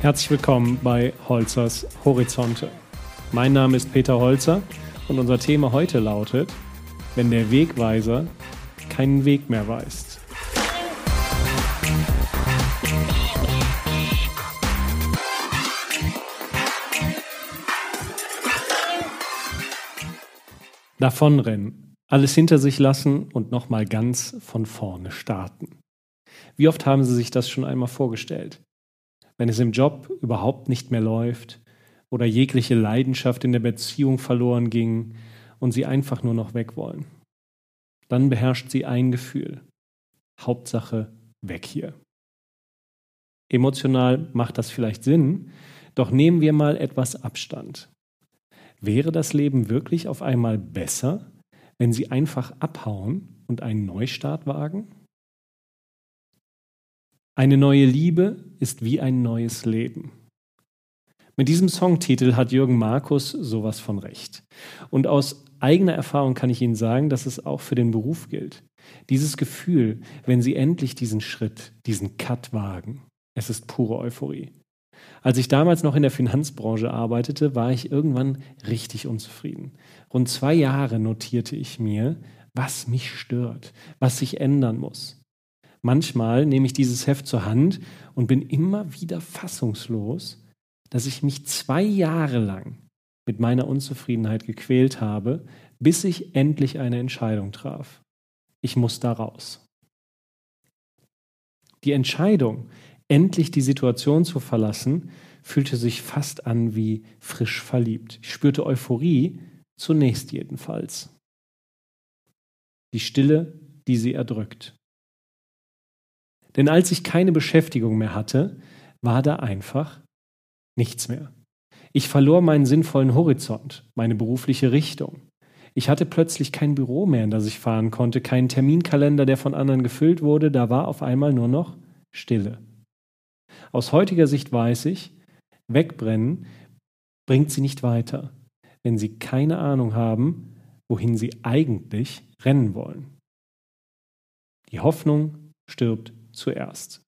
Herzlich willkommen bei Holzers Horizonte. Mein Name ist Peter Holzer und unser Thema heute lautet, wenn der Wegweiser keinen Weg mehr weist. Davonrennen, alles hinter sich lassen und nochmal ganz von vorne starten. Wie oft haben Sie sich das schon einmal vorgestellt? Wenn es im Job überhaupt nicht mehr läuft oder jegliche Leidenschaft in der Beziehung verloren ging und Sie einfach nur noch weg wollen. Dann beherrscht Sie ein Gefühl. Hauptsache weg hier. Emotional macht das vielleicht Sinn, doch nehmen wir mal etwas Abstand. Wäre das Leben wirklich auf einmal besser, wenn Sie einfach abhauen und einen Neustart wagen? Eine neue Liebe ist wie ein neues Leben. Mit diesem Songtitel hat Jürgen Markus sowas von recht. Und aus eigener Erfahrung kann ich Ihnen sagen, dass es auch für den Beruf gilt. Dieses Gefühl, wenn Sie endlich diesen Schritt, diesen Cut wagen, es ist pure Euphorie. Als ich damals noch in der Finanzbranche arbeitete, war ich irgendwann richtig unzufrieden. Rund zwei Jahre notierte ich mir, was mich stört, was sich ändern muss. Manchmal nehme ich dieses Heft zur Hand und bin immer wieder fassungslos, dass ich mich zwei Jahre lang mit meiner Unzufriedenheit gequält habe, bis ich endlich eine Entscheidung traf. Ich muss da raus. Die Entscheidung, endlich die Situation zu verlassen, fühlte sich fast an wie frisch verliebt. Ich spürte Euphorie, zunächst jedenfalls. Die Stille, die sie erdrückt. Denn als ich keine Beschäftigung mehr hatte, war da einfach nichts mehr. Ich verlor meinen sinnvollen Horizont, meine berufliche Richtung. Ich hatte plötzlich kein Büro mehr, in das ich fahren konnte, keinen Terminkalender, der von anderen gefüllt wurde, da war auf einmal nur noch Stille. Aus heutiger Sicht weiß ich, wegbrennen bringt sie nicht weiter, wenn sie keine Ahnung haben, wohin sie eigentlich rennen wollen. Die Hoffnung stirbt zuerst.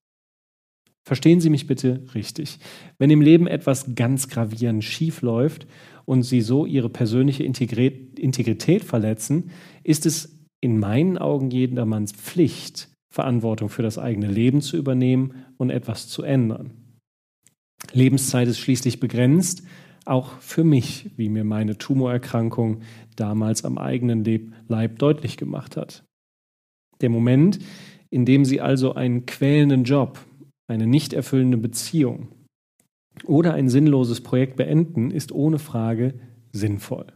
Verstehen Sie mich bitte richtig. Wenn im Leben etwas ganz gravierend schief läuft und Sie so Ihre persönliche Integrität verletzen, ist es in meinen Augen jedermanns Pflicht, Verantwortung für das eigene Leben zu übernehmen und etwas zu ändern. Lebenszeit ist schließlich begrenzt, auch für mich, wie mir meine Tumorerkrankung damals am eigenen Leib deutlich gemacht hat. Der Moment, in dem Sie also einen quälenden Job, eine nicht erfüllende Beziehung oder ein sinnloses Projekt beenden, ist ohne Frage sinnvoll.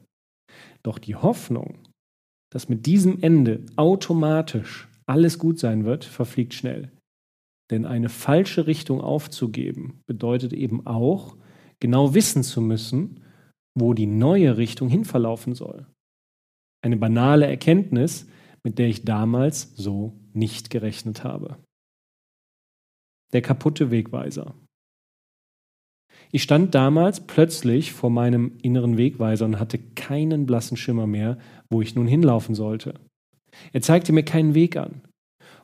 Doch die Hoffnung, dass mit diesem Ende automatisch alles gut sein wird, verfliegt schnell. Denn eine falsche Richtung aufzugeben bedeutet eben auch, genau wissen zu müssen, wo die neue Richtung hin verlaufen soll. Eine banale Erkenntnis, mit der ich damals so nicht gerechnet habe. Der kaputte Wegweiser. Ich stand damals plötzlich vor meinem inneren Wegweiser und hatte keinen blassen Schimmer mehr, wo ich nun hinlaufen sollte. Er zeigte mir keinen Weg an.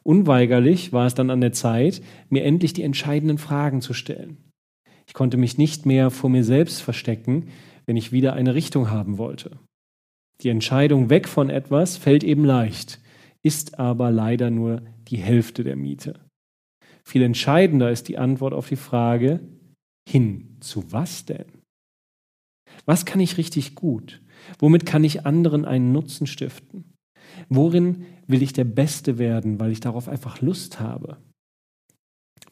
Unweigerlich war es dann an der Zeit, mir endlich die entscheidenden Fragen zu stellen. Ich konnte mich nicht mehr vor mir selbst verstecken, wenn ich wieder eine Richtung haben wollte. Die Entscheidung weg von etwas fällt eben leicht, ist aber leider nur die Hälfte der Miete. Viel entscheidender ist die Antwort auf die Frage, hin zu was denn? Was kann ich richtig gut? Womit kann ich anderen einen Nutzen stiften? Worin will ich der Beste werden, weil ich darauf einfach Lust habe?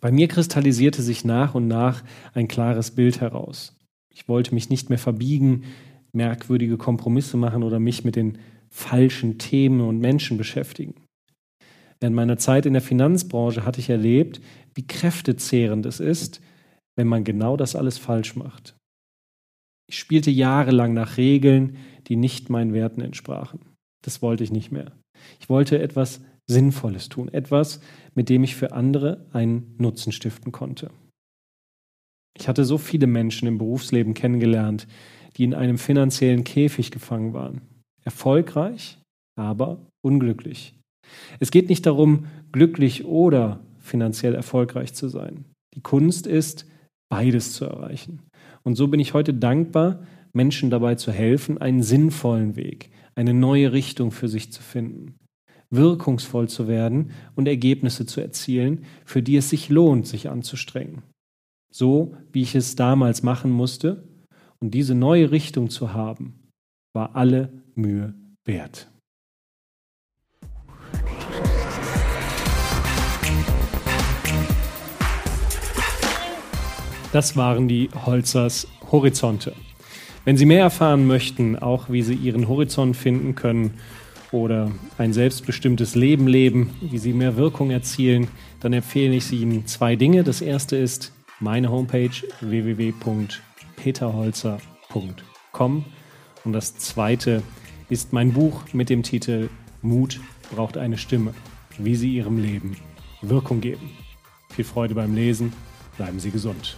Bei mir kristallisierte sich nach und nach ein klares Bild heraus. Ich wollte mich nicht mehr verbiegen, merkwürdige Kompromisse machen oder mich mit den falschen Themen und Menschen beschäftigen. Während meiner Zeit in der Finanzbranche hatte ich erlebt, wie kräftezehrend es ist, wenn man genau das alles falsch macht. Ich spielte jahrelang nach Regeln, die nicht meinen Werten entsprachen. Das wollte ich nicht mehr. Ich wollte etwas Sinnvolles tun, etwas, mit dem ich für andere einen Nutzen stiften konnte. Ich hatte so viele Menschen im Berufsleben kennengelernt, die in einem finanziellen Käfig gefangen waren. Erfolgreich, aber unglücklich. Es geht nicht darum, glücklich oder finanziell erfolgreich zu sein. Die Kunst ist, beides zu erreichen. Und so bin ich heute dankbar, Menschen dabei zu helfen, einen sinnvollen Weg, eine neue Richtung für sich zu finden, wirkungsvoll zu werden und Ergebnisse zu erzielen, für die es sich lohnt, sich anzustrengen. So wie ich es damals machen musste, und diese neue Richtung zu haben, war alle Mühe wert. Das waren die Holzers Horizonte. Wenn Sie mehr erfahren möchten, auch wie Sie Ihren Horizont finden können oder ein selbstbestimmtes Leben leben, wie Sie mehr Wirkung erzielen, dann empfehle ich Ihnen zwei Dinge. Das erste ist meine Homepage www.peterholzer.com und das zweite ist mein Buch mit dem Titel Mut braucht eine Stimme, wie Sie Ihrem Leben Wirkung geben. Viel Freude beim Lesen, bleiben Sie gesund.